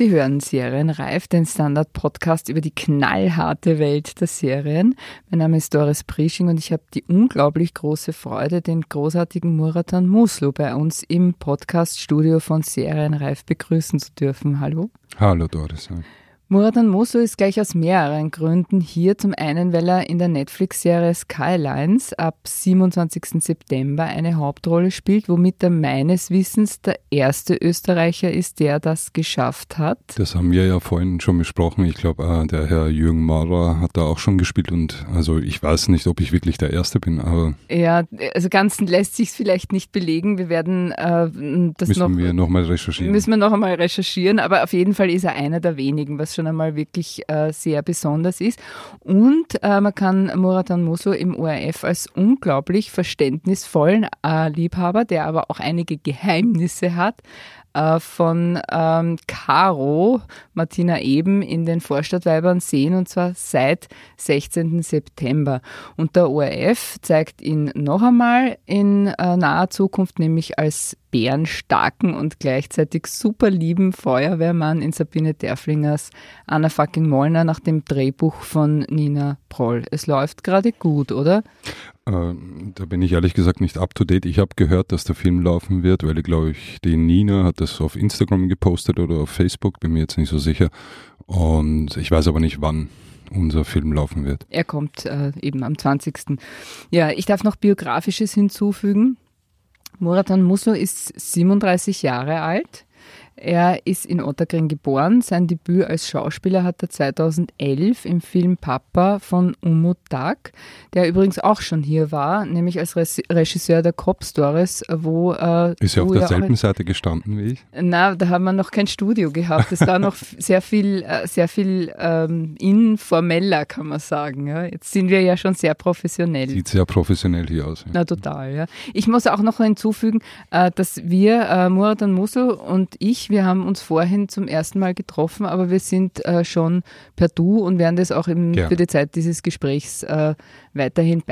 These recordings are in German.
Sie hören Serienreif, den Standard-Podcast über die knallharte Welt der Serien. Mein Name ist Doris Prisching und ich habe die unglaublich große Freude, den großartigen Muratan Muslu bei uns im Podcast-Studio von Serienreif begrüßen zu dürfen. Hallo. Hallo Doris. Muradan Mosu ist gleich aus mehreren Gründen hier. Zum einen, weil er in der Netflix-Serie Skylines ab 27. September eine Hauptrolle spielt, womit er meines Wissens der erste Österreicher ist, der das geschafft hat. Das haben wir ja vorhin schon besprochen. Ich glaube, äh, der Herr Jürgen Maurer hat da auch schon gespielt und also ich weiß nicht, ob ich wirklich der Erste bin, aber. Ja, also ganz lässt sich vielleicht nicht belegen. Wir werden äh, das müssen noch. Müssen wir nochmal recherchieren. Müssen wir noch einmal recherchieren, aber auf jeden Fall ist er einer der wenigen, was schon schon einmal wirklich äh, sehr besonders ist. Und äh, man kann Muratan Moso im ORF als unglaublich verständnisvollen äh, Liebhaber, der aber auch einige Geheimnisse hat, äh, von ähm, Caro Martina Eben in den Vorstadtweibern sehen und zwar seit 16. September. Und der ORF zeigt ihn noch einmal in äh, naher Zukunft, nämlich als bärenstarken und gleichzeitig super lieben Feuerwehrmann in Sabine Derflingers Anna fucking Mollner nach dem Drehbuch von Nina Proll. Es läuft gerade gut, oder? Äh, da bin ich ehrlich gesagt nicht up to date. Ich habe gehört, dass der Film laufen wird, weil ich glaube ich, die Nina hat das auf Instagram gepostet oder auf Facebook, bin mir jetzt nicht so sicher. Und ich weiß aber nicht, wann unser Film laufen wird. Er kommt äh, eben am 20. Ja, ich darf noch Biografisches hinzufügen. Muratan Musso ist 37 Jahre alt. Er ist in Ottergring geboren. Sein Debüt als Schauspieler hat er 2011 im Film Papa von Umut Dag, der übrigens auch schon hier war, nämlich als Regisseur der Cop Stories, wo äh, ist er auf derselben Seite gestanden wie ich? Na, da haben wir noch kein Studio gehabt. Es war noch sehr viel, äh, sehr viel ähm, informeller, kann man sagen. Ja. Jetzt sind wir ja schon sehr professionell. Sieht sehr professionell hier aus. Ja. Na total. Ja. Ich muss auch noch hinzufügen, äh, dass wir äh, Murat Musu und ich wir haben uns vorhin zum ersten Mal getroffen, aber wir sind äh, schon per Du und werden das auch im, für die Zeit dieses Gesprächs äh, weiterhin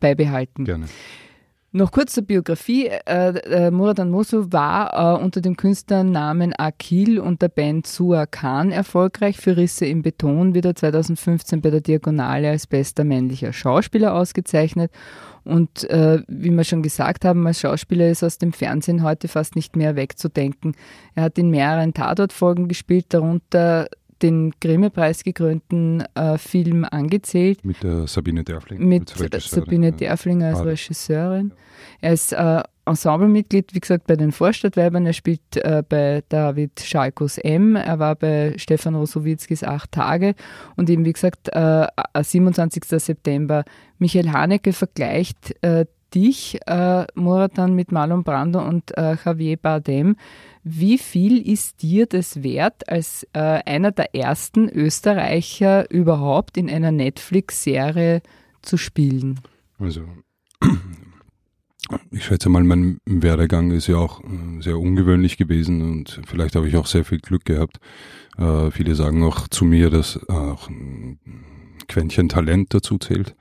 beibehalten. Gerne. Noch kurz zur Biografie. Äh, äh, Muradan Mosu war äh, unter dem Künstlernamen Akil und der Band Sua Khan erfolgreich. Für Risse im Beton wieder 2015 bei der Diagonale als bester männlicher Schauspieler ausgezeichnet. Und äh, wie wir schon gesagt haben, als Schauspieler ist aus dem Fernsehen heute fast nicht mehr wegzudenken. Er hat in mehreren Tatortfolgen gespielt, darunter den Grimme-Preis gekrönten äh, Film angezählt. Mit der Sabine Derfling. Mit Sabine Derflinger als Regisseurin. Er ist äh, Ensemblemitglied, wie gesagt, bei den Vorstadtweibern. Er spielt äh, bei David Schalkos M. Er war bei Stefan Rosowitzkis Acht Tage. Und eben, wie gesagt, äh, 27. September. Michael Haneke vergleicht äh, dich, äh, Muratan, mit Marlon Brando und äh, Javier Bardem. Wie viel ist dir das wert, als äh, einer der ersten Österreicher überhaupt in einer Netflix-Serie zu spielen? Also, ich schätze mal, mein Werdegang ist ja auch äh, sehr ungewöhnlich gewesen und vielleicht habe ich auch sehr viel Glück gehabt. Äh, viele sagen auch zu mir, dass auch ein Quäntchen Talent dazu zählt.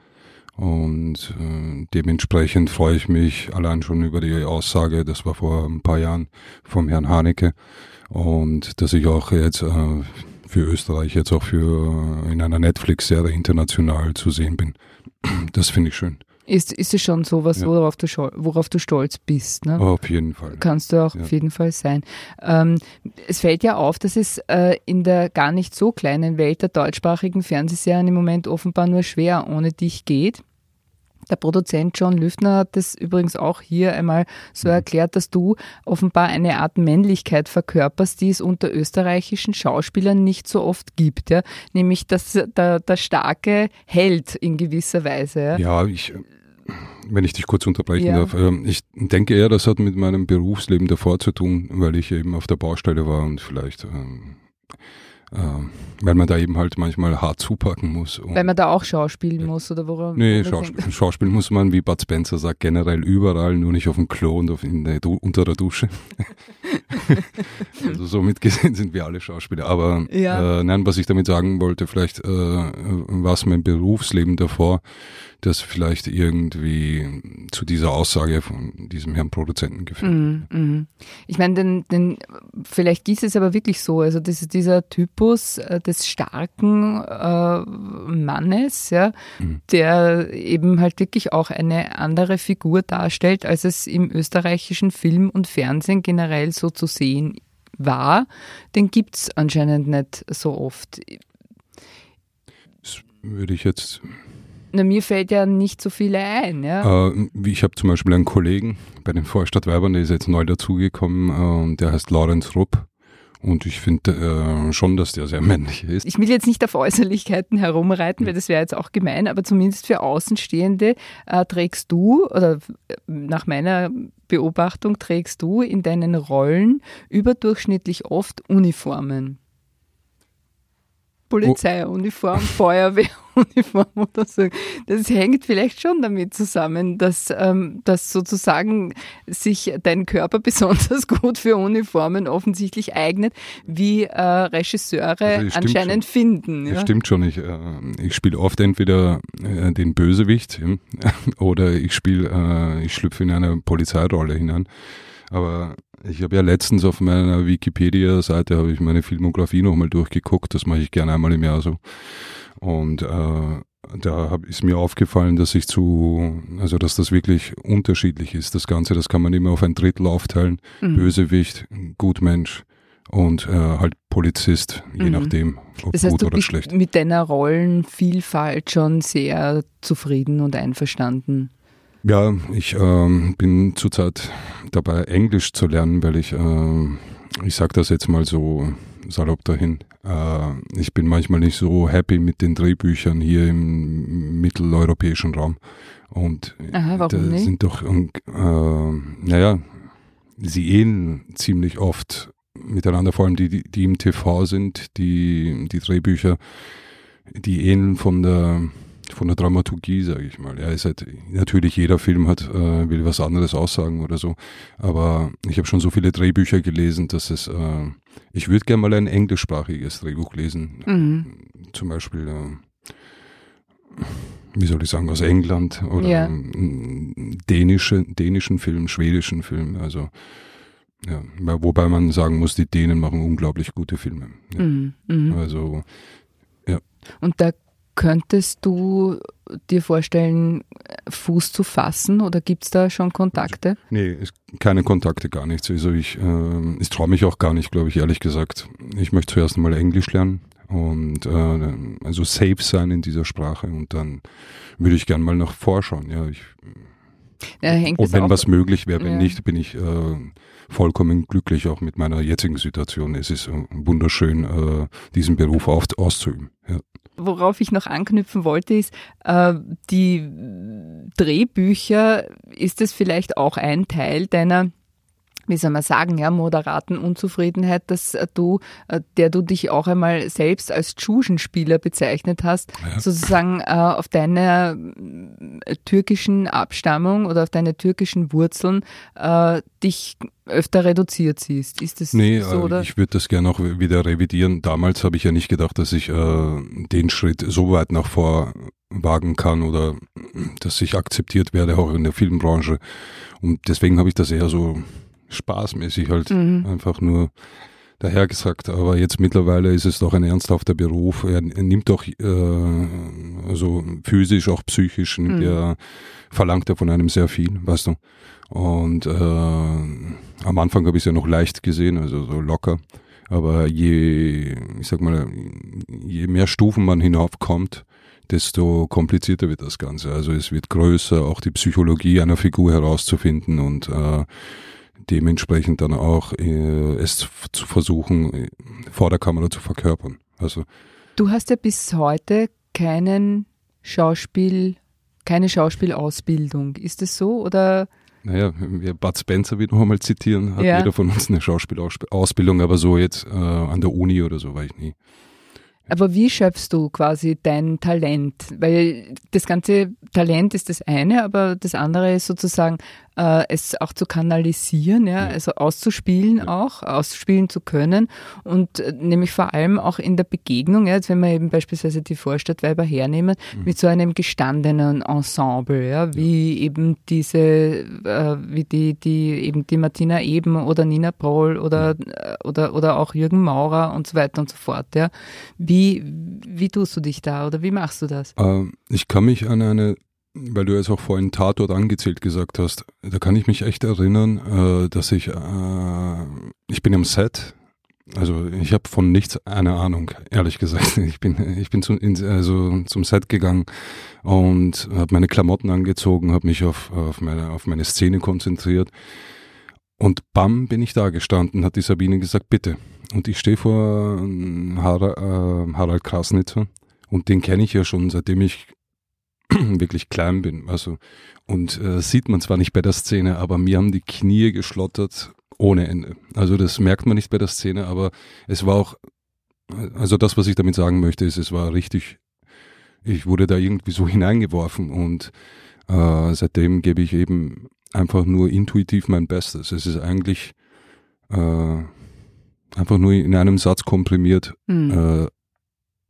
Und äh, dementsprechend freue ich mich allein schon über die Aussage, das war vor ein paar Jahren vom Herrn Haneke, und dass ich auch jetzt äh, für Österreich jetzt auch für äh, in einer Netflix-Serie international zu sehen bin. Das finde ich schön. Ist, ist es schon sowas, ja. worauf, du, worauf du stolz bist? Ne? Auf jeden Fall. Kannst du auch ja. auf jeden Fall sein. Ähm, es fällt ja auf, dass es äh, in der gar nicht so kleinen Welt der deutschsprachigen Fernsehserien im Moment offenbar nur schwer ohne dich geht. Der Produzent John Lüftner hat das übrigens auch hier einmal so mhm. erklärt, dass du offenbar eine Art Männlichkeit verkörperst, die es unter österreichischen Schauspielern nicht so oft gibt, ja? nämlich dass der, der starke Held in gewisser Weise. Ja, ja ich, wenn ich dich kurz unterbrechen ja. darf, ähm, ich denke eher, das hat mit meinem Berufsleben davor zu tun, weil ich eben auf der Baustelle war und vielleicht ähm, äh, weil man da eben halt manchmal hart zupacken muss. Weil man da auch schauspielen muss oder woran? Nee, Schausp schauspielen muss man, wie Bud Spencer sagt, generell überall, nur nicht auf dem Klo und auf in der unter der Dusche. also somit gesehen sind wir alle Schauspieler. Aber ja. äh, nein, was ich damit sagen wollte, vielleicht äh, war es mein Berufsleben davor, das vielleicht irgendwie zu dieser Aussage von diesem Herrn Produzenten geführt. Mhm, mhm. Ich meine, den, den, vielleicht ist es aber wirklich so, also das ist dieser Typus äh, des starken äh, Mannes, ja, mhm. der eben halt wirklich auch eine andere Figur darstellt, als es im österreichischen Film und Fernsehen generell so zu sehen war, den gibt es anscheinend nicht so oft. Das würde ich jetzt na, mir fällt ja nicht so viele ein. Ja? Äh, ich habe zum Beispiel einen Kollegen bei den Vorstadtweibern, der ist jetzt neu dazugekommen äh, und der heißt Lorenz Rupp. Und ich finde äh, schon, dass der sehr männlich ist. Ich will jetzt nicht auf Äußerlichkeiten herumreiten, weil das wäre jetzt auch gemein, aber zumindest für Außenstehende äh, trägst du, oder äh, nach meiner Beobachtung trägst du in deinen Rollen überdurchschnittlich oft Uniformen. Polizeiuniform, Feuerwehruniform oder so. Das hängt vielleicht schon damit zusammen, dass, ähm, dass sozusagen sich dein Körper besonders gut für Uniformen offensichtlich eignet, wie äh, Regisseure also anscheinend schon. finden. Ja? Das stimmt schon. Ich, äh, ich spiele oft entweder äh, den Bösewicht oder ich spiele, äh, ich schlüpfe in eine Polizeirolle hinein. Aber ich habe ja letztens auf meiner Wikipedia-Seite habe ich meine Filmografie nochmal durchgeguckt. Das mache ich gerne einmal im Jahr so. Und äh, da hab, ist mir aufgefallen, dass ich zu, also dass das wirklich unterschiedlich ist. Das Ganze, das kann man immer auf ein Drittel aufteilen. Mhm. Bösewicht, Gutmensch und äh, halt Polizist, je mhm. nachdem, ob das heißt, gut oder schlecht. Mit deiner Rollenvielfalt schon sehr zufrieden und einverstanden. Ja, ich ähm, bin zurzeit dabei, Englisch zu lernen, weil ich, äh, ich sage das jetzt mal so salopp dahin, äh, ich bin manchmal nicht so happy mit den Drehbüchern hier im mitteleuropäischen Raum. Und Aha, warum da nicht? sind doch, äh, naja, sie ähneln ziemlich oft miteinander, vor allem die, die, die im TV sind, die, die Drehbücher, die ähneln von der von der Dramaturgie, sage ich mal. Ja, ist halt, natürlich jeder Film hat, äh, will was anderes aussagen oder so. Aber ich habe schon so viele Drehbücher gelesen, dass es, äh, ich würde gerne mal ein englischsprachiges Drehbuch lesen. Mhm. Zum Beispiel, äh, wie soll ich sagen, aus England oder ja. dänische, dänischen Film, schwedischen Film. Also ja, wobei man sagen muss, die Dänen machen unglaublich gute Filme. Ja. Mhm, mh. Also ja. Und da Könntest du dir vorstellen, Fuß zu fassen oder gibt es da schon Kontakte? Nee, keine Kontakte, gar nichts. Also ich, äh, ich traue mich auch gar nicht, glaube ich, ehrlich gesagt. Ich möchte zuerst mal Englisch lernen und äh, also safe sein in dieser Sprache und dann würde ich gern mal nach vorschauen. Ja, ich, ja, und wenn was möglich wäre, wenn ja. nicht, bin ich äh, vollkommen glücklich auch mit meiner jetzigen Situation. Es ist wunderschön, äh, diesen Beruf auszuüben. Ja worauf ich noch anknüpfen wollte, ist, äh, die Drehbücher, ist es vielleicht auch ein Teil deiner wie soll man sagen, ja, moderaten Unzufriedenheit, dass du, äh, der du dich auch einmal selbst als Tschuschenspieler bezeichnet hast, ja. sozusagen äh, auf deine äh, türkischen Abstammung oder auf deine türkischen Wurzeln äh, dich öfter reduziert siehst. Ist das nee, so? Oder? ich würde das gerne auch wieder revidieren. Damals habe ich ja nicht gedacht, dass ich äh, den Schritt so weit nach vor wagen kann oder dass ich akzeptiert werde, auch in der Filmbranche. Und deswegen habe ich das eher so spaßmäßig halt mhm. einfach nur dahergesagt. Aber jetzt mittlerweile ist es doch ein ernsthafter Beruf. Er, er nimmt doch, äh, also physisch, auch psychisch, nimmt mhm. er, verlangt er von einem sehr viel, weißt du. Und äh, am Anfang habe ich es ja noch leicht gesehen, also so locker. Aber je, ich sag mal, je mehr Stufen man hinaufkommt, desto komplizierter wird das Ganze. Also es wird größer, auch die Psychologie einer Figur herauszufinden und äh, dementsprechend dann auch äh, es zu versuchen, äh, vor der Kamera zu verkörpern. Also du hast ja bis heute keinen Schauspiel, keine Schauspielausbildung. Ist das so oder? Naja, wir Bud Spencer wieder einmal zitieren, hat ja. jeder von uns eine Schauspielausbildung, aber so jetzt äh, an der Uni oder so war ich nie. Aber wie schöpfst du quasi dein Talent? Weil das ganze Talent ist das eine, aber das andere ist sozusagen äh, es auch zu kanalisieren, ja, also auszuspielen ja. auch, ausspielen zu können und äh, nämlich vor allem auch in der Begegnung, ja, jetzt wenn wir eben beispielsweise die Vorstadtweiber hernehmen, mhm. mit so einem gestandenen Ensemble, ja, wie eben diese, äh, wie die, die eben die Martina Eben oder Nina Proll oder, mhm. oder, oder auch Jürgen Maurer und so weiter und so fort, ja. Wie, wie tust du dich da oder wie machst du das? Ähm, ich kann mich an eine weil du jetzt auch vorhin Tatort angezählt gesagt hast, da kann ich mich echt erinnern, äh, dass ich, äh, ich bin am Set, also ich habe von nichts eine Ahnung, ehrlich gesagt. Ich bin, ich bin zum, also zum Set gegangen und habe meine Klamotten angezogen, habe mich auf, auf, meine, auf meine Szene konzentriert und bam bin ich da gestanden, hat die Sabine gesagt, bitte. Und ich stehe vor ähm, Harald, äh, Harald Krasnitzer und den kenne ich ja schon, seitdem ich wirklich klein bin. Also und äh, sieht man zwar nicht bei der Szene, aber mir haben die Knie geschlottert ohne Ende. Also das merkt man nicht bei der Szene, aber es war auch, also das, was ich damit sagen möchte, ist, es war richtig. Ich wurde da irgendwie so hineingeworfen und äh, seitdem gebe ich eben einfach nur intuitiv mein Bestes. Es ist eigentlich äh, einfach nur in einem Satz komprimiert. Mhm. Äh,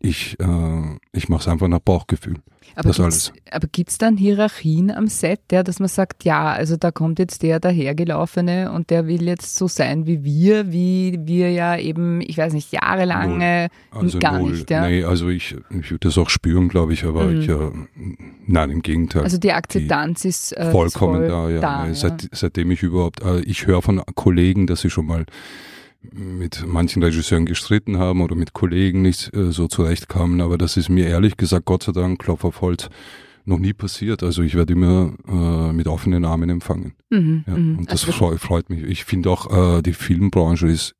ich, äh, ich mache es einfach nach Bauchgefühl. Aber gibt es dann Hierarchien am Set, ja, dass man sagt, ja, also da kommt jetzt der dahergelaufene und der will jetzt so sein wie wir, wie wir ja eben, ich weiß nicht, jahrelange also gar null. nicht. Ja. Nee, also ich, ich würde das auch spüren, glaube ich, aber mhm. ich, äh, nein, im Gegenteil. Also die Akzeptanz die ist äh, vollkommen voll da, ja. Da, Seit, ja. Seitdem ich überhaupt, äh, ich höre von Kollegen, dass sie schon mal mit manchen Regisseuren gestritten haben oder mit Kollegen nicht äh, so zurechtkamen, aber das ist mir ehrlich gesagt, Gott sei Dank, Klopf auf Holz, noch nie passiert. Also ich werde immer äh, mit offenen Armen empfangen. Mhm, ja, mhm. Und das also, freut, freut mich. Ich finde auch, äh, die Filmbranche ist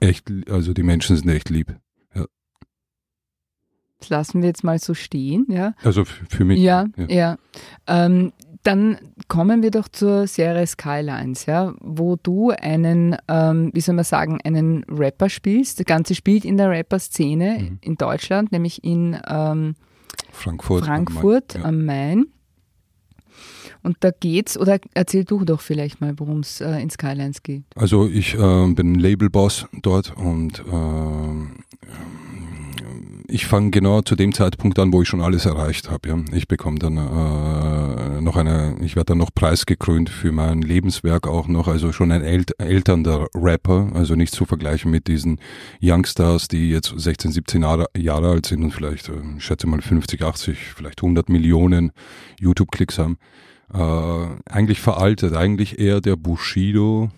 echt, also die Menschen sind echt lieb. Ja. Das lassen wir jetzt mal so stehen, ja. Also für mich. Ja, ja. ja. Ähm, dann kommen wir doch zur Serie Skylines, ja, wo du einen, ähm, wie soll man sagen, einen Rapper spielst. Das Ganze spielt in der Rapper-Szene mhm. in Deutschland, nämlich in ähm, Frankfurt, Frankfurt am Main. Am Main. Und da geht's, oder erzähl du doch vielleicht mal, worum es äh, in Skylines geht. Also ich äh, bin Labelboss dort und äh, ich fange genau zu dem Zeitpunkt an, wo ich schon alles erreicht habe. Ja. Ich bekomme dann äh, noch eine, ich werde dann noch preisgekrönt für mein Lebenswerk auch noch, also schon ein ält älternder Rapper, also nicht zu vergleichen mit diesen Youngstars, die jetzt 16, 17 Jahre, Jahre alt sind und vielleicht, äh, ich schätze mal 50, 80, vielleicht 100 Millionen YouTube-Klicks haben. Äh, eigentlich veraltet, eigentlich eher der Bushido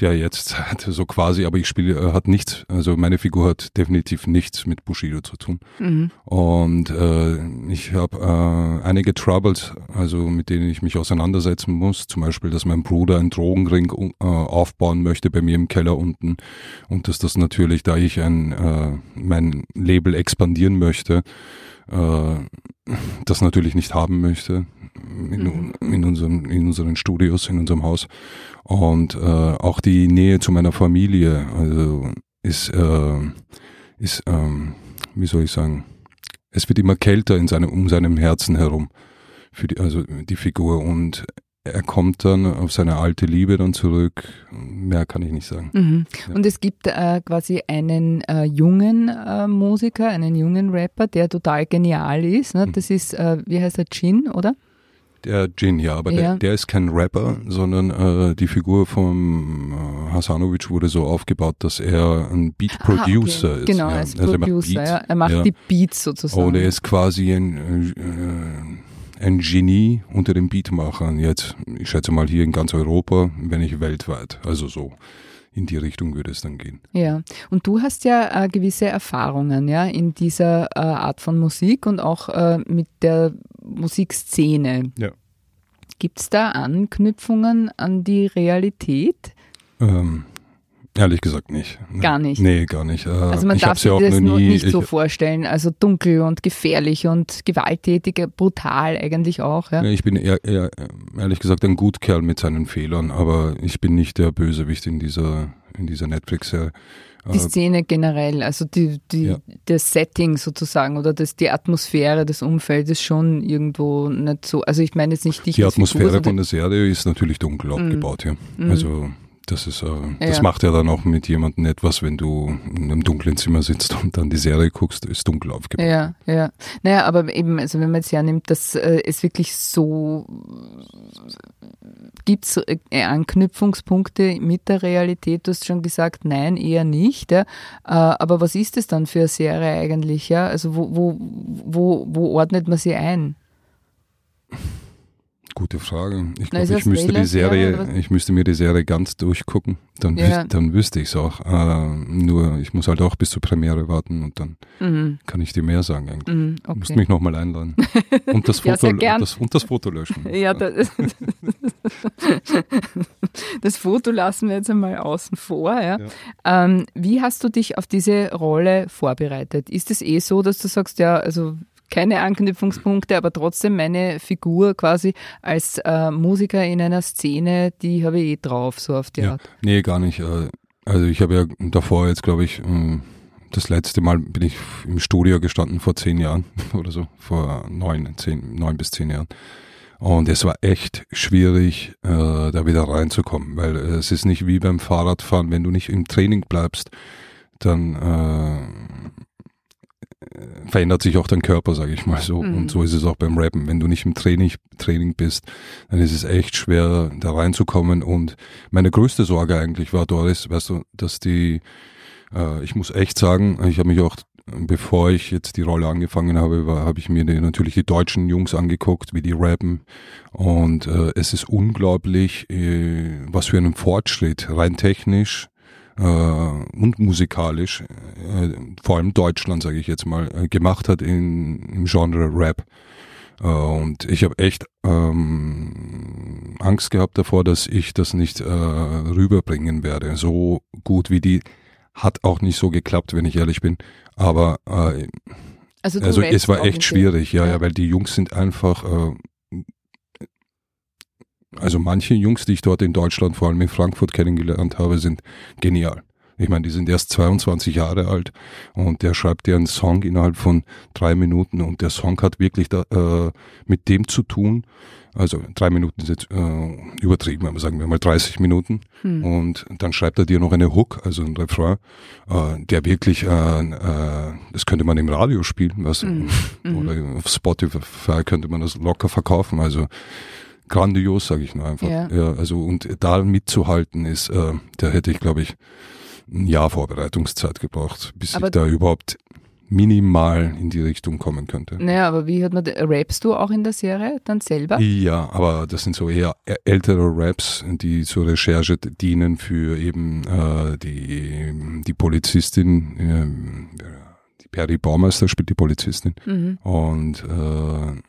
der jetzt hat so quasi, aber ich spiele, äh, hat nichts, also meine Figur hat definitiv nichts mit Bushido zu tun. Mhm. Und äh, ich habe äh, einige Troubles, also mit denen ich mich auseinandersetzen muss. Zum Beispiel, dass mein Bruder einen Drogenring äh, aufbauen möchte bei mir im Keller unten und dass das natürlich, da ich ein äh, mein Label expandieren möchte, äh, das natürlich nicht haben möchte in, mhm. in, unserem, in unseren Studios, in unserem Haus. Und äh, auch die Nähe zu meiner Familie also ist, äh, ist ähm, wie soll ich sagen, es wird immer kälter in seinem, um seinem Herzen herum, für die, also die Figur. Und er kommt dann auf seine alte Liebe dann zurück. Mehr kann ich nicht sagen. Mhm. Ja. Und es gibt äh, quasi einen äh, jungen äh, Musiker, einen jungen Rapper, der total genial ist. Ne? Mhm. Das ist, äh, wie heißt er, Jin, oder? Der Jin, ja, aber ja. Der, der, ist kein Rapper, sondern äh, die Figur von äh, Hasanovic wurde so aufgebaut, dass er ein Beat Producer ah, okay. ist. Genau, ja. er ist also Producer, er macht, Beats, ja. er macht die Beats sozusagen. Und er ist quasi ein äh, ein Genie unter den Beatmachern jetzt, ich schätze mal hier in ganz Europa, wenn nicht weltweit. Also so in die Richtung würde es dann gehen. Ja, und du hast ja äh, gewisse Erfahrungen ja, in dieser äh, Art von Musik und auch äh, mit der Musikszene. Ja. Gibt es da Anknüpfungen an die Realität? Ähm, Ehrlich gesagt nicht. Gar nicht. Nee, gar nicht. Äh, Also man darf sich ja auch das noch nur nie, nicht ich, so vorstellen. Also dunkel und gefährlich und gewalttätig, brutal eigentlich auch. Ja. ich bin eher, eher, ehrlich gesagt ein Gutkerl mit seinen Fehlern, aber ich bin nicht der Bösewicht in dieser, in dieser Netflix-Serie. Die Äh, Szene generell, also die, die, Ja. das Setting sozusagen oder das, die Atmosphäre des Umfelds ist schon irgendwo nicht so. Also ich meine jetzt nicht dich Die Figur, Atmosphäre sondern- von der Serie ist natürlich dunkel aufgebaut, ja. Also das ist, äh, das Ja. macht ja dann auch mit jemandem etwas, wenn du in einem dunklen Zimmer sitzt und dann die Serie guckst, ist dunkel aufgebaut. Ja, ja. Naja, aber eben, also wenn man jetzt hernimmt, dass äh, es wirklich so gibt es äh, Anknüpfungspunkte mit der Realität? Du hast schon gesagt, nein, eher nicht. Ja. Äh, aber was ist es dann für eine Serie eigentlich? Ja? Also wo, wo, wo, wo ordnet man sie ein? Gute Frage. Ich glaube, ich müsste die Thriller-Serie oder Serie, ich müsste mir die Serie ganz durchgucken. Dann, Ja. wüs dann wüsste ich es auch. Äh, nur ich muss halt auch bis zur Premiere warten und dann Mhm, kann ich dir mehr sagen eigentlich. mhm, Du musst okay. mich nochmal einladen. Und das Ja, Foto, gern. das, und das Foto löschen. Ja, das, das Foto lassen wir jetzt einmal außen vor. Ja. Ähm, wie hast du dich auf diese Rolle vorbereitet? Ist es eh so, dass du sagst, ja, also keine Anknüpfungspunkte, aber trotzdem meine Figur quasi als äh, Musiker in einer Szene, die habe ich eh drauf, so auf die Ja. Art. Nee, gar nicht. Äh, Also ich habe ja davor jetzt, glaube ich, äh, das letzte Mal bin ich im Studio gestanden vor zehn Jahren oder so, vor neun, zehn, neun bis zehn Jahren. Und es war echt schwierig, äh, da wieder reinzukommen, weil es ist nicht wie beim Fahrradfahren, wenn du nicht im Training bleibst, dann äh, verändert sich auch dein Körper, sage ich mal so. Mhm. Und so ist es auch beim Rappen. Wenn du nicht im Training, Training bist, dann ist es echt schwer, da reinzukommen. Und meine größte Sorge eigentlich war, Doris, weißt du, dass die, äh, ich muss echt sagen, ich habe mich auch, bevor ich jetzt die Rolle angefangen habe, war- habe ich mir die, natürlich die deutschen Jungs angeguckt, wie die rappen. Und äh, es ist unglaublich, äh, was für einen Fortschritt, rein technisch, äh, und musikalisch, äh, vor allem Deutschland, sage ich jetzt mal, äh, gemacht hat in, im Genre Rap. Äh, und ich habe echt ähm, Angst gehabt davor, dass ich das nicht äh, rüberbringen werde. So gut wie die hat auch nicht so geklappt, wenn ich ehrlich bin. Aber äh, Also, also es war echt schwierig, ja, Ja. ja, weil die Jungs sind einfach, äh, also manche Jungs, die ich dort in Deutschland, vor allem in Frankfurt kennengelernt habe, sind genial. Ich meine, die sind erst 22 Jahre alt und der schreibt dir einen Song innerhalb von drei Minuten und der Song hat wirklich da, äh, mit dem zu tun. Also drei Minuten ist jetzt äh, übertrieben, aber sagen wir mal 30 Minuten. Hm. Und dann schreibt er dir noch eine Hook, also ein Refrain, äh, der wirklich, äh, äh, das könnte man im Radio spielen, was, Mhm. oder auf Spotify könnte man das locker verkaufen. Also grandios, sage ich nur einfach. Ja. also und da mitzuhalten ist, äh, da hätte ich, glaube ich, ein Jahr Vorbereitungszeit gebraucht, bis Aber- ich da überhaupt minimal in die Richtung kommen könnte. Naja, aber wie hat man, rappst du auch in der Serie dann selber? Ja, aber das sind so eher ältere Raps, die zur Recherche dienen für eben äh, die, die Polizistin, ähm, die Perry Baumeister spielt die Polizistin Mhm. und äh,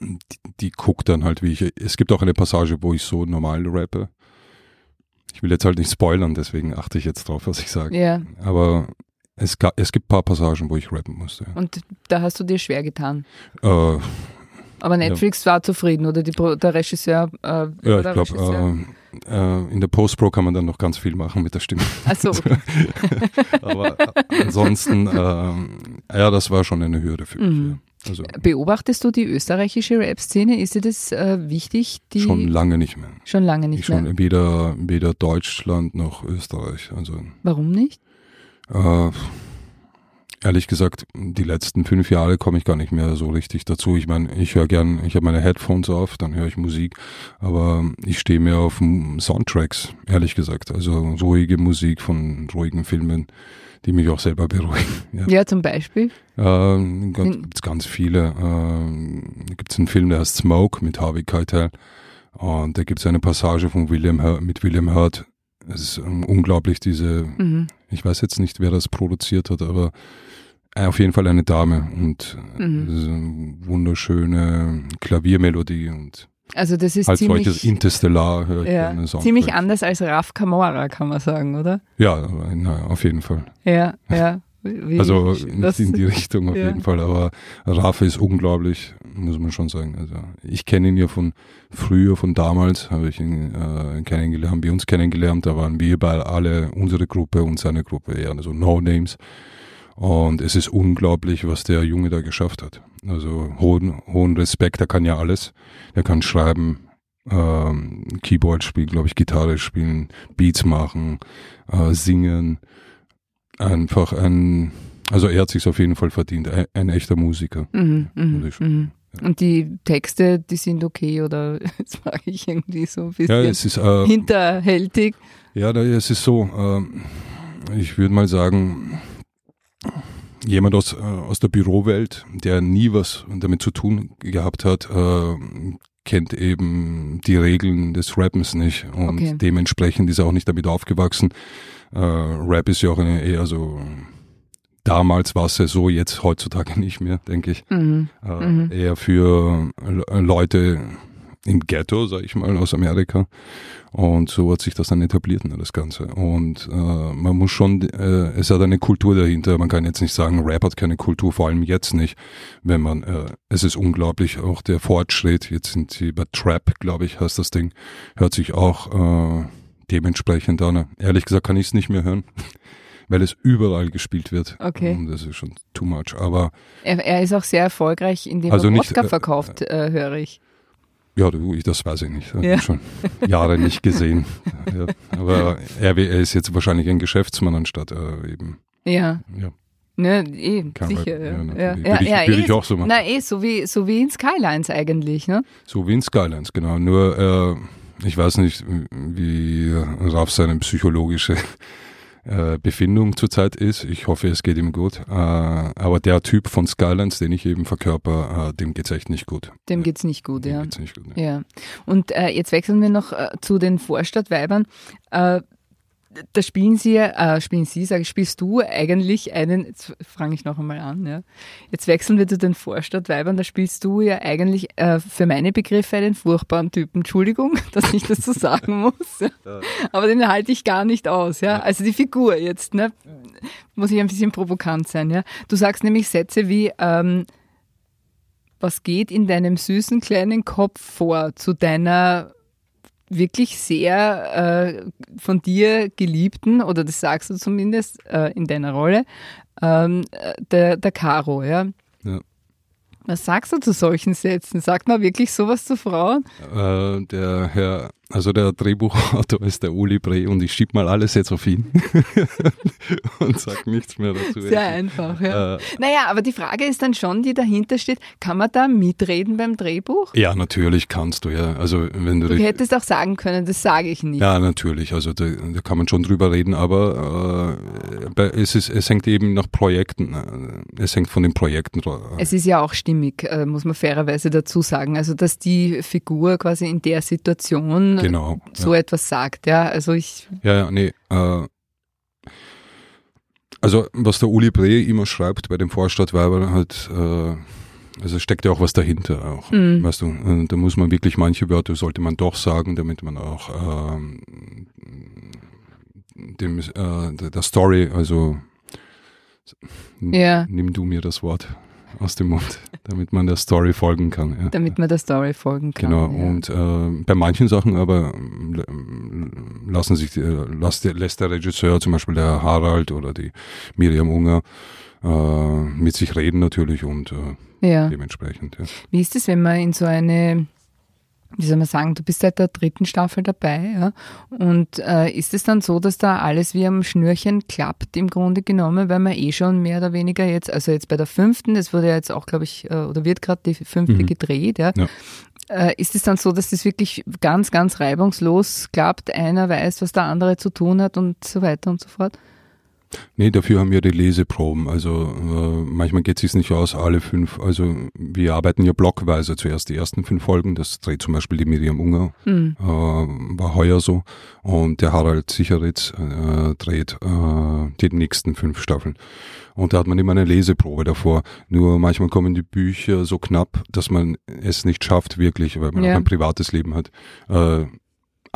die, die guckt dann halt, wie ich, es gibt auch eine Passage, wo ich so normal rappe. Ich will jetzt halt nicht spoilern, deswegen achte ich jetzt drauf, was ich sage. Ja, Aber es, ga, es gibt ein paar Passagen, wo ich rappen musste. und da hast du dir schwer getan. Äh, Aber Netflix war zufrieden oder die, der Regisseur? Äh, Ja, ich glaube, äh, äh, in der Post-Pro kann man dann noch ganz viel machen mit der Stimme. Ach so, okay. Aber äh, ansonsten, ähm, ja, das war schon eine Hürde für mich. Mhm. Ja. Also Beobachtest du die österreichische Rap-Szene? Ist dir das äh, wichtig? Die schon lange nicht mehr. schon lange nicht Ich schon mehr. weder, weder Deutschland noch Österreich. Also Warum nicht? äh, ehrlich gesagt, die letzten fünf Jahre komme ich gar nicht mehr so richtig dazu. Ich meine, ich höre gern, ich habe meine Headphones auf, dann höre ich Musik, aber ich stehe mehr auf Soundtracks, ehrlich gesagt. Also ruhige Musik von ruhigen Filmen, die mich auch selber beruhigen. Ja. Ja, zum Beispiel. Ähm, Hm. gibt's ganz viele. Ähm, da gibt's einen Film, der heißt Smoke mit Harvey Keitel. Und da gibt's eine Passage von William Hurt, mit William Hurt. Es ist ähm, unglaublich, diese, Mhm. ich weiß jetzt nicht, wer das produziert hat, aber äh, auf jeden Fall eine Dame und äh, Mhm. eine wunderschöne Klaviermelodie und Also das ist Als ziemlich, solches Interstellar ja, ziemlich anders als Raf Kamora, kann man sagen, oder? Ja, na, auf jeden Fall. Ja, ja. Wie, Also nicht in die Richtung auf Ja. jeden Fall, aber Rafa ist unglaublich, muss man schon sagen. Also ich kenne ihn ja von früher, von damals, habe ich ihn äh, kennengelernt, haben wir uns kennengelernt, da waren wir bei alle, unsere Gruppe und seine Gruppe, eher also No Names. Und es ist unglaublich, was der Junge da geschafft hat. Also hohen, hohen Respekt, er kann ja alles. Er kann schreiben, ähm, Keyboard spielen, glaube ich, Gitarre spielen, Beats machen, äh, singen. Einfach ein, also er hat sich auf jeden Fall verdient, ein, ein echter Musiker. Mhm, mhm, mhm. Und die Texte, die sind okay oder jetzt frage ich irgendwie so ein Ja, bisschen es ist, äh, hinterhältig. ja, es ist so, ähm, ich würde mal sagen, jemand aus, äh, aus der Bürowelt, der nie was damit zu tun gehabt hat, äh, kennt eben die Regeln des Rappens nicht und Okay. dementsprechend ist er auch nicht damit aufgewachsen. Äh, Rap ist ja auch eine eher so, damals war es ja so, jetzt heutzutage nicht mehr, denke ich. Mhm. Äh, Mhm. Eher für Le- Leute im Ghetto, sag ich mal, aus Amerika. Und so hat sich das dann etabliert, ne, das Ganze. Und äh, man muss schon, äh, es hat eine Kultur dahinter. Man kann jetzt nicht sagen, Rap hat keine Kultur, vor allem jetzt nicht. Wenn man, äh, es ist unglaublich, auch der Fortschritt. Jetzt sind sie bei Trap, glaube ich, heißt das Ding, hört sich auch äh, dementsprechend an. Ehrlich gesagt kann ich es nicht mehr hören, weil es überall gespielt wird. Okay. Und das ist schon too much. Aber Er, er ist auch sehr erfolgreich, indem Also er nicht, Wodka äh, verkauft, äh, höre ich. Ja, du, das weiß ich nicht. Ja. schon Jahre nicht gesehen. ja. Aber er, er ist jetzt wahrscheinlich ein Geschäftsmann anstatt äh, eben. Ja, Ja, ne, eh, kein sicher. Ja, Ja, ja, Würde ich- ja, würde eh, ich auch so machen. Na, eh, so wie, so wie in Skylines eigentlich, ne? So wie in Skylines, genau. Nur, äh, ich weiß nicht, wie Raf seine psychologische äh, Befindung zurzeit ist. Ich hoffe, es geht ihm gut. Äh, aber der Typ von Skylines, den ich eben verkörper, äh, dem geht's echt nicht gut. Dem geht's nicht gut, Dem ja. geht's nicht gut. Ne? Ja. Und äh, jetzt wechseln wir noch zu den Vorstadtweibern. Da spielen Sie, äh, spielen Sie, sage ich, spielst du eigentlich einen, jetzt fange ich noch einmal an, ja. Jetzt wechseln wir zu den Vorstadtweibern, da spielst du ja eigentlich äh, für meine Begriffe einen furchtbaren Typen. Entschuldigung, dass ich das so sagen muss. Ja. Aber den halte ich gar nicht aus, ja. Also die Figur jetzt, ne, muss ich ein bisschen provokant sein, ja. Du sagst nämlich Sätze wie, ähm, was geht in deinem süßen kleinen Kopf vor zu deiner wirklich sehr äh, von dir geliebten, oder das sagst du zumindest äh, in deiner Rolle, ähm, äh, der, der Caro, ja? Ja. Was sagst du zu solchen Sätzen? Sagt man wirklich sowas zu Frauen? Äh, der Herr, also der Drehbuchautor ist der Uli Bre und ich schieb mal alles jetzt auf ihn und sag nichts mehr dazu. Sehr einfach, ja. Äh, Naja, aber die Frage ist dann schon, die dahinter steht, kann man da mitreden beim Drehbuch? ja, natürlich kannst du, ja. Also wenn du Du hättest auch sagen können, das sage ich nicht. ja, natürlich, also da, da kann man schon drüber reden, aber äh, es, ist, es hängt eben nach Projekten, äh, es hängt von den Projekten. Es ist ja auch stimmig, äh, muss man fairerweise dazu sagen. Also, dass die Figur quasi in der Situation Genau. so etwas sagt. Ja, also ich, Ja, ja, nee. Äh, also was der Uli Bre immer schreibt bei dem Vorstadtweiber halt, äh, also steckt ja auch was dahinter auch. Mhm. Weißt du, da muss man wirklich manche Wörter sollte man doch sagen, damit man auch ähm, dem äh, der Story, also Ja. nimm du mir das Wort aus dem Mund, damit man der Story folgen kann. Ja. damit man der Story folgen kann. Genau, ja. und äh, bei manchen Sachen aber ähm, lassen sich, äh, lässt, der, lässt der Regisseur, zum Beispiel der Harald oder die Miriam Unger, äh, mit sich reden natürlich und äh, ja. dementsprechend. Ja. Wie ist es, wenn man in so eine, wie soll man sagen, du bist seit der dritten Staffel dabei, ja? Und äh, ist es dann so, dass da alles wie am Schnürchen klappt im Grunde genommen, weil man eh schon mehr oder weniger jetzt, also jetzt bei der fünften, das wurde ja jetzt auch, glaube ich, äh, oder wird gerade die fünfte Mhm. gedreht, ja? Ja. Äh, ist es dann so, dass das wirklich ganz, ganz reibungslos klappt, einer weiß, was der andere zu tun hat und so weiter und so fort? Nee, dafür haben wir die Leseproben. Also äh, manchmal geht es sich nicht aus, alle fünf. Also wir arbeiten ja blockweise zuerst die ersten fünf Folgen. Das dreht zum Beispiel die Miriam Unger, mhm. äh, war heuer so. Und der Harald Sicheritz äh, dreht äh, die nächsten fünf Staffeln. Und da hat man immer eine Leseprobe davor. Nur manchmal kommen die Bücher so knapp, dass man es nicht schafft, wirklich, weil man ja. auch ein privates Leben hat.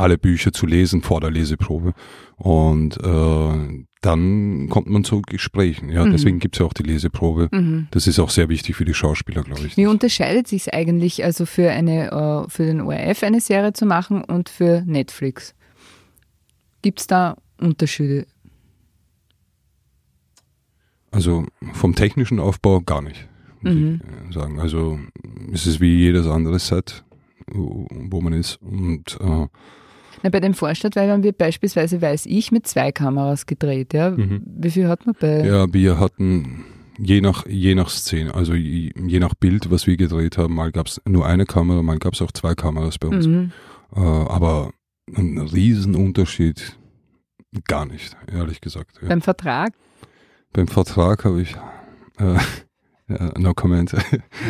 Äh, alle Bücher zu lesen vor der Leseprobe. Und äh, dann kommt man zu Gesprächen. Ja, mhm. deswegen gibt's ja auch die Leseprobe. Mhm. Das ist auch sehr wichtig für die Schauspieler, glaube ich. Wie unterscheidet sich eigentlich also für eine äh, für den ORF eine Serie zu machen und für Netflix? Gibt's da Unterschiede? Also vom technischen Aufbau gar nicht, muss mhm. ich sagen. Also es ist wie jedes andere Set, wo man ist. Und äh, na, bei dem Vorstadtweibern wird beispielsweise, weiß ich, mit zwei Kameras gedreht. Ja? Mhm. Wie viel hat man bei? Ja, wir hatten je nach, je nach Szene, also je, je nach Bild, was wir gedreht haben, mal gab es nur eine Kamera, mal gab es auch zwei Kameras bei uns. Mhm. Äh, aber ein Riesenunterschied gar nicht, ehrlich gesagt. Ja. Beim Vertrag? Beim Vertrag habe ich äh, ja, no comment.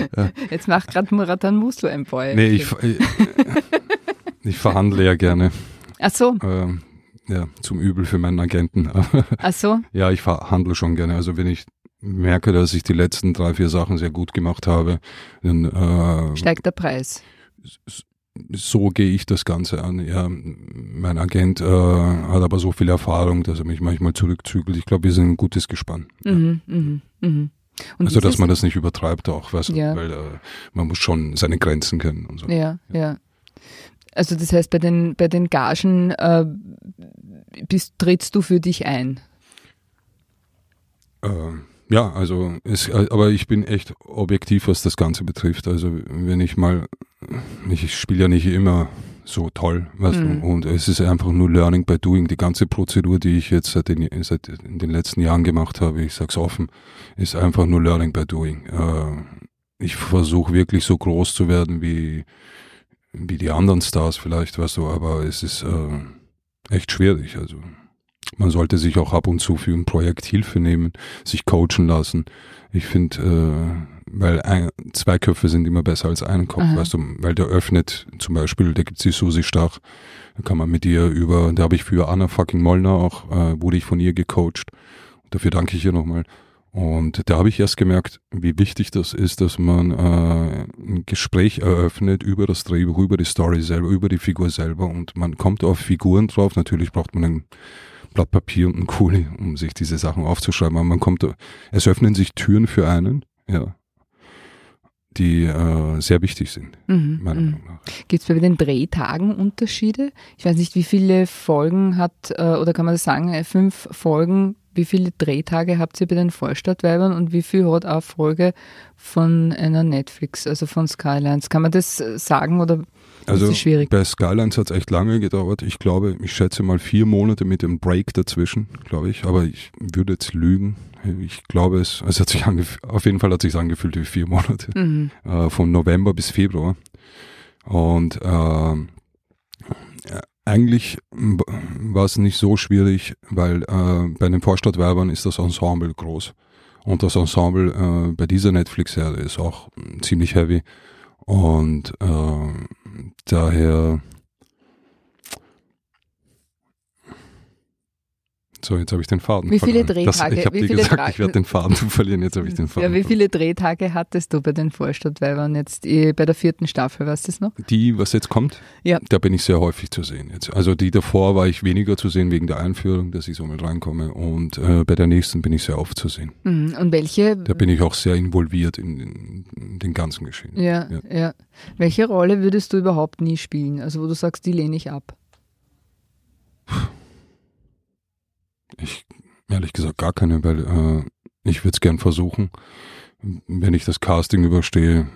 Jetzt macht gerade Muratan Muslo ein Boy. Nee, ich, ich, ich verhandle ja gerne. Ach so. Ähm, ja, zum Übel für meinen Agenten. Ach so. Ja, ich verhandle schon gerne. Also wenn ich merke, dass ich die letzten drei, vier Sachen sehr gut gemacht habe, dann äh, steigt der Preis. So gehe ich das Ganze an. Ja, mein Agent äh, hat aber so viel Erfahrung, dass er mich manchmal zurückzügelt. Ich glaube, wir sind ein gutes Gespann. Mhm, ja. mhm, mhm. also, dass man das nicht übertreibt auch, weißt ja. weil äh, man muss schon seine Grenzen kennen und so. Ja, ja. ja. Also das heißt, bei den, bei den Gagen äh, bist, trittst du für dich ein? Äh, ja, also es, aber ich bin echt objektiv, was das Ganze betrifft. Also wenn ich mal, ich spiele ja nicht immer so toll, weißt mhm. du, und es ist einfach nur Learning by Doing. Die ganze Prozedur, die ich jetzt seit den, seit in den letzten Jahren gemacht habe, ich sag's offen, ist einfach nur Learning by Doing. Äh, ich versuche wirklich so groß zu werden wie wie die anderen Stars vielleicht, weißt du, aber es ist äh, echt schwierig. Also man sollte sich auch ab und zu für ein Projekt Hilfe nehmen, sich coachen lassen. Ich finde, äh, weil ein, zwei Köpfe sind immer besser als ein Kopf, Aha. weißt du, weil der öffnet zum Beispiel, da gibt's die Susi Stach, da kann man mit ihr über, da habe ich für Anna fucking Mollner auch, äh, wurde ich von ihr gecoacht. Dafür danke ich ihr nochmal. Und da habe ich erst gemerkt, wie wichtig das ist, dass man äh, ein Gespräch eröffnet über das Drehbuch, über die Story selber, über die Figur selber und man kommt auf Figuren drauf. Natürlich braucht man ein Blatt Papier und ein Kuli, um sich diese Sachen aufzuschreiben, aber man kommt, es öffnen sich Türen für einen, ja, die äh, sehr wichtig sind, mhm, meiner mhm. Meinung nach. Gibt es bei den Drehtagen Unterschiede? Ich weiß nicht, wie viele Folgen hat, äh, oder kann man das sagen, äh, fünf Folgen wie viele Drehtage habt ihr bei den Vorstadtweibern und wie viel hat eine Folge von einer Netflix, also von Skylines? Kann man das sagen oder also ist das schwierig? Bei Skylines hat es echt lange gedauert. Ich glaube, ich schätze mal vier Monate mit dem Break dazwischen, glaube ich. Aber ich würde jetzt lügen. Ich glaube es, es hat sich auf jeden Fall hat sich angefühlt wie vier Monate. Mhm. Äh, von November bis Februar. Und äh, eigentlich war es nicht so schwierig, weil äh, bei den Vorstadtwerbern ist das Ensemble groß. Und das Ensemble äh, bei dieser Netflix-Serie ist auch ziemlich heavy. Und äh, daher So, jetzt habe ich den Faden Wie viele verloren. Drehtage? Das, ich habe dir gesagt, Tra ich werde den Faden verlieren, jetzt habe ich den Faden Ja, wie viele Drehtage hattest du bei den Vorstadtweibern jetzt eh, bei der vierten Staffel, weißt du noch? Die, was jetzt kommt? Ja. Da bin ich sehr häufig zu sehen jetzt. Also die davor war ich weniger zu sehen wegen der Einführung, dass ich so mal reinkomme und äh, bei der nächsten bin ich sehr oft zu sehen. Mhm. Und welche? Da bin ich auch sehr involviert in, in, in den ganzen Geschehen. Ja, ja, ja. Welche Rolle würdest du überhaupt nie spielen? Also wo du sagst, die lehne ich ab? Ich ehrlich gesagt gar keine, weil äh, ich würde es gern versuchen. Wenn ich das Casting überstehe,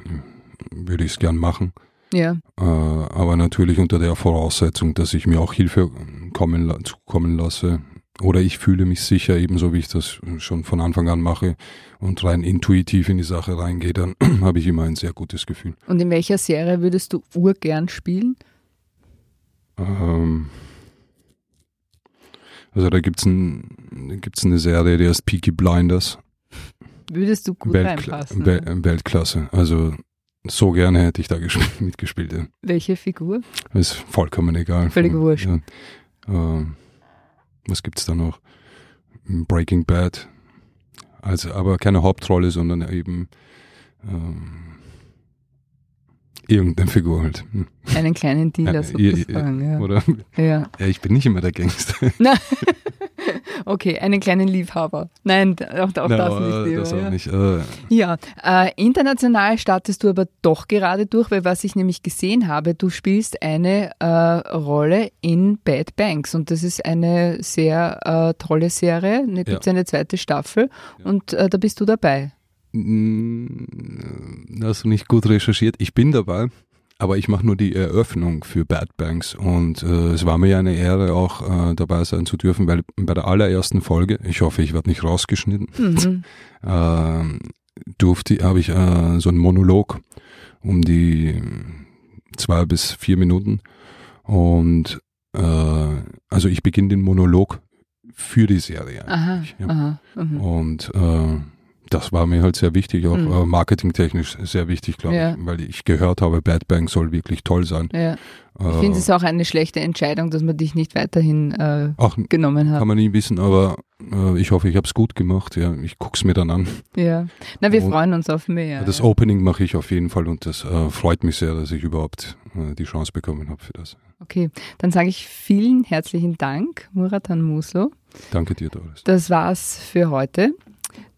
würde ich es gern machen. Ja. Äh, aber natürlich unter der Voraussetzung, dass ich mir auch Hilfe kommen, zukommen lasse. Oder ich fühle mich sicher, ebenso wie ich das schon von Anfang an mache und rein intuitiv in die Sache reingehe, dann habe ich immer ein sehr gutes Gefühl. Und in welcher Serie würdest du urgern spielen? Ähm, Also da gibt's ein, gibt's eine Serie, die heißt Peaky Blinders. Würdest du gut Weltkla reinpassen. Wel Weltklasse. Also so gerne hätte ich da gespielt, mitgespielt. Ja. Welche Figur? Ist vollkommen egal. Völlig wurscht. Ja. Ähm, was gibt's da noch? Breaking Bad. Also, aber keine Hauptrolle, sondern eben ähm, irgendeine Figur halt. Hm. Einen kleinen Dealer Äh, sozusagen. Ja. Oder? Ja. Ja, ich bin nicht immer der Gangster. Okay, einen kleinen Liebhaber. Nein, auch, auch Na, das nicht. Lieber, das auch ja. nicht. Äh, Ja, äh, international startest du aber doch gerade durch, weil was ich nämlich gesehen habe, du spielst eine äh, Rolle in Bad Banks und das ist eine sehr äh, tolle Serie. Da gibt es eine zweite Staffel und äh, da bist du dabei. Mm, Hast du nicht gut recherchiert? Ich bin dabei, aber ich mache nur die Eröffnung für Bad Banks und äh, es war mir ja eine Ehre, auch äh, dabei sein zu dürfen, weil bei der allerersten Folge, ich hoffe, ich werde nicht rausgeschnitten, Mhm. ähm, durfte, habe ich äh, so einen Monolog um die zwei bis vier Minuten und äh, also ich beginne den Monolog für die Serie. Aha, ja. aha. Mhm. Und äh, das war mir halt sehr wichtig, auch Mhm. äh, marketingtechnisch sehr wichtig, glaube Ja. ich, weil ich gehört habe, Bad Bang soll wirklich toll sein. Ja. Ich Äh, finde es auch eine schlechte Entscheidung, dass man dich nicht weiterhin äh, auch genommen hat. kann man nie wissen, aber äh, ich hoffe, ich habe es gut gemacht. Ja, ich guck's mir dann an. Ja. Na, wir Und- freuen uns auf mehr. das ja. Opening mache ich auf jeden Fall und das äh, freut mich sehr, dass ich überhaupt äh, die Chance bekommen habe für das. Okay, dann sage ich vielen herzlichen Dank, Muratan Muslo. Danke dir, Doris. Das war's für heute.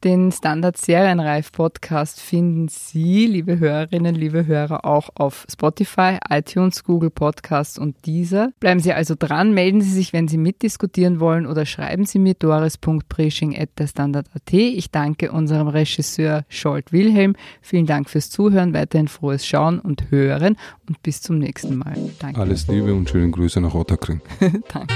Den Standard Serienreif Podcast finden Sie, liebe Hörerinnen, liebe Hörer, auch auf Spotify, iTunes, Google Podcasts und dieser. Bleiben Sie also dran, melden Sie sich, wenn Sie mitdiskutieren wollen oder schreiben Sie mir doris.preaching.derstandard.at. Ich danke unserem Regisseur Scholt Wilhelm. Vielen Dank fürs Zuhören, weiterhin frohes Schauen und Hören und bis zum nächsten Mal. Danke. Alles Liebe und schöne Grüße nach Otterkring. Danke.